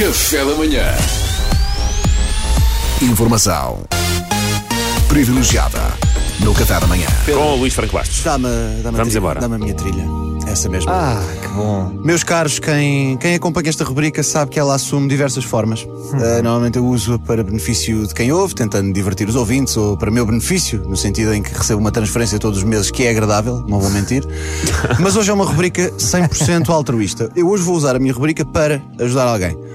Café da manhã. Informação privilegiada no Café da Manhã. Com o Luís Franco Bastos. Dá-me dá Vamos trilha, embora. Dá-me a minha trilha. Essa mesmo. Ah, que bom. Meus caros, quem, quem acompanha esta rubrica sabe que ela assume diversas formas. Hum. Uh, normalmente eu uso-a para benefício de quem ouve, tentando divertir os ouvintes, ou para meu benefício, no sentido em que recebo uma transferência todos os meses que é agradável, não vou mentir. Mas hoje é uma rubrica 100% altruísta. Eu hoje vou usar a minha rubrica para ajudar alguém.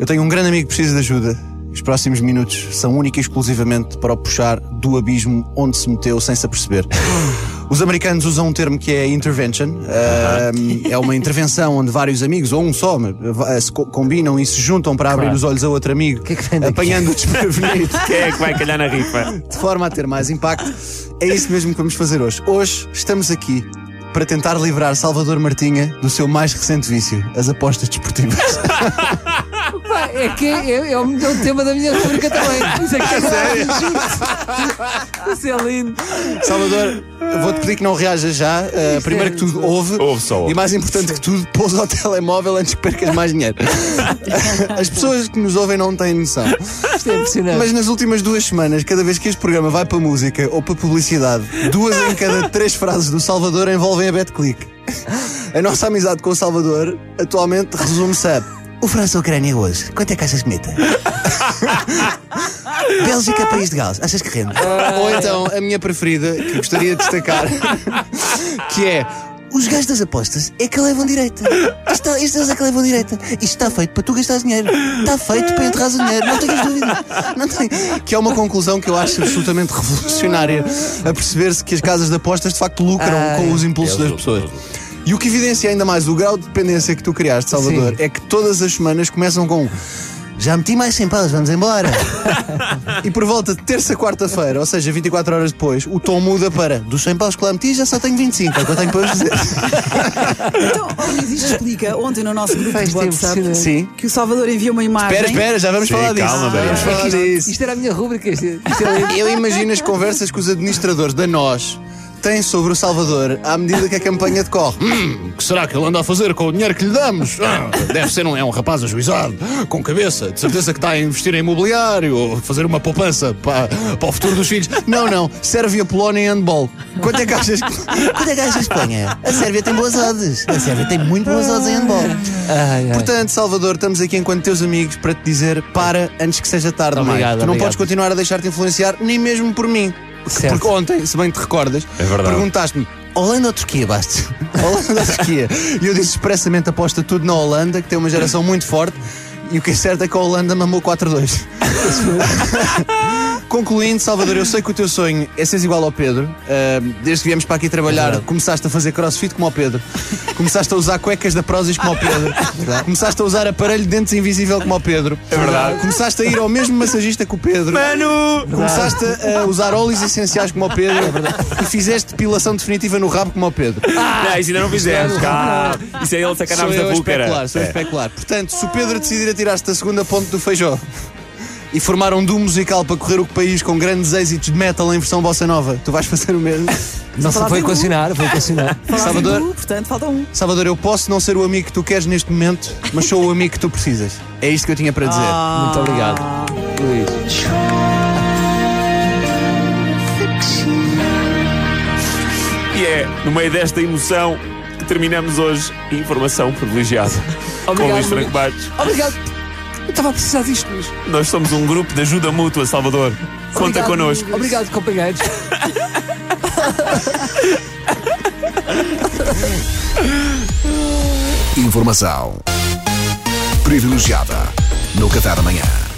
Eu tenho um grande amigo que precisa de ajuda. Os próximos minutos são única e exclusivamente para o puxar do abismo onde se meteu sem se aperceber. Os americanos usam um termo que é intervention. Ah, é uma intervenção onde vários amigos, ou um só, ah, se co- combinam e se juntam para abrir os olhos a outro amigo, que é que apanhando o desprevenido, Quem é que vai calhar na rifa? de forma a ter mais impacto. É isso mesmo que vamos fazer hoje. Hoje estamos aqui para tentar livrar Salvador Martinha do seu mais recente vício, as apostas desportivas. É que é, é, o é o tema da minha rubrica também. Isso é que é sério. Isso é lindo. Salvador, vou-te pedir que não reajas já. Uh, primeiro que tudo, ouve. Ouve só, ouve. E mais importante que tudo, pousa o telemóvel antes que percas mais dinheiro. As pessoas que nos ouvem não têm noção. Isto é impressionante. Mas nas últimas duas semanas, cada vez que este programa vai para música ou para publicidade, duas em cada três frases do Salvador envolvem a BetClick. A nossa amizade com o Salvador atualmente resume-se a o França-Ucrânia hoje, quanto é que achas que meta? Bélgica, país de Gales, achas que rende? Ou então, a minha preferida, que gostaria de destacar, que é os gajos das apostas é que levam direita. Isto, isto eles é que levam direita. Isto está feito para tu gastares dinheiro. Está feito para enterrar o dinheiro. Não tenhas dúvida. Não tem. Que é uma conclusão que eu acho absolutamente revolucionária a perceber-se que as casas de apostas de facto lucram Ai, com os impulsos das pessoas. E o que evidencia ainda mais o grau de dependência que tu criaste, Salvador, Sim. é que todas as semanas começam com já meti mais 100 paus, vamos embora. e por volta de terça, quarta-feira, ou seja, 24 horas depois, o tom muda para dos 100 paus que lá meti já só tenho 25, é o que eu tenho para vos dizer. Então, Luís, isto explica ontem no nosso grupo Pá, de é WhatsApp. Sim. que o Salvador enviou uma imagem. Espera, espera, já vamos Sim, falar disso. calma, vamos falar disso. Isto era a minha rubrica. Isto, isto é. Eu imagino as conversas que os administradores da NOS têm sobre o Salvador à medida que a campanha decorre. Hum, o que será que ele anda a fazer com o dinheiro que lhe damos? Ah, deve ser um, é um rapaz ajuizado, com cabeça, de certeza que está a investir em imobiliário ou fazer uma poupança para, para o futuro dos filhos. Não, não, serve a Polónia em handball. Quanto é que achas que. Quanto é que achas que Espanha? A Sérvia tem boas odds. A Sérvia tem muito boas odds em handball. Ai, ai. Portanto, Salvador, estamos aqui enquanto teus amigos para te dizer para antes que seja tarde. Obrigado, Tu não obrigado. podes continuar a deixar-te influenciar, nem mesmo por mim. Certo. Porque ontem, se bem te recordas, É perguntaste-me Holanda ou Turquia, Bastos? Holanda ou Turquia? E eu disse expressamente aposta tudo na Holanda, que tem uma geração muito forte. E o que é certo é que a Holanda mamou 4-2. Concluindo, Salvador, eu sei que o teu sonho é seres igual ao Pedro. Ah, desde que viemos para aqui trabalhar, começaste a fazer crossfit como ao Pedro. Começaste a usar cuecas da Prozis como ao Pedro. Começaste a usar aparelho de dentes invisível como ao Pedro. É verdade. Começaste a ir ao mesmo massagista que o Pedro. Mano! Começaste a usar óleos essenciais como ao Pedro e fizeste depilação definitiva no rabo como ao Pedro. Não, isso ainda não fizemos. Cá. Isso é ele Sou sacanagem eu da búlgara. especular, sou É. especular. Portanto, se o Pedro decidir atirar-se da segunda ponte do Feijó e formar um duo musical para correr o país com grandes êxitos de metal em versão bossa nova, tu vais fazer o mesmo? Falar foi equacionar, foi equacionar. Em Salvador. portanto, falta um. Salvador, eu posso não ser o amigo que tu queres neste momento, mas sou o amigo que tu precisas. É isto que eu tinha para dizer. Muito obrigado, Luís. E é no meio desta emoção que terminamos hoje Informação Privilegiada. Com Obrigado, Luís Franco. Bastos. Obrigado. Eu estava a precisar disto, Luís. Nós somos um grupo de ajuda mútua, Salvador. Conta Obrigado, connosco. Obrigado, companheiros. Informação privilegiada no Café da Manhã.